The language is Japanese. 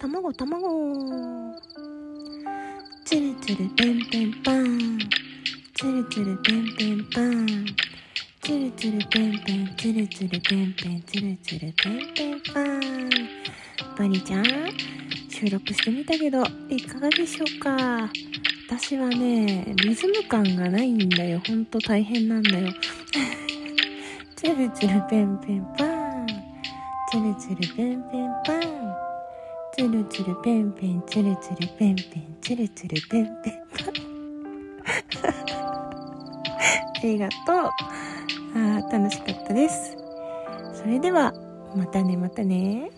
卵卵。つるつるペンペンパン。つるつるペンペンパンつるつるペンペンつるつるペンペンつるつるペンペンパンバニーちゃん収録してみたけどいかがでしょうか私はねリズム感がないんだよ。ほんと大変なんだよ。つるつるペンペンパン。つるつるペンペンパン。つるつるペンペンつるつるペンペンつるつるペンペンありがとうあ楽しかったですそれではまたねまたね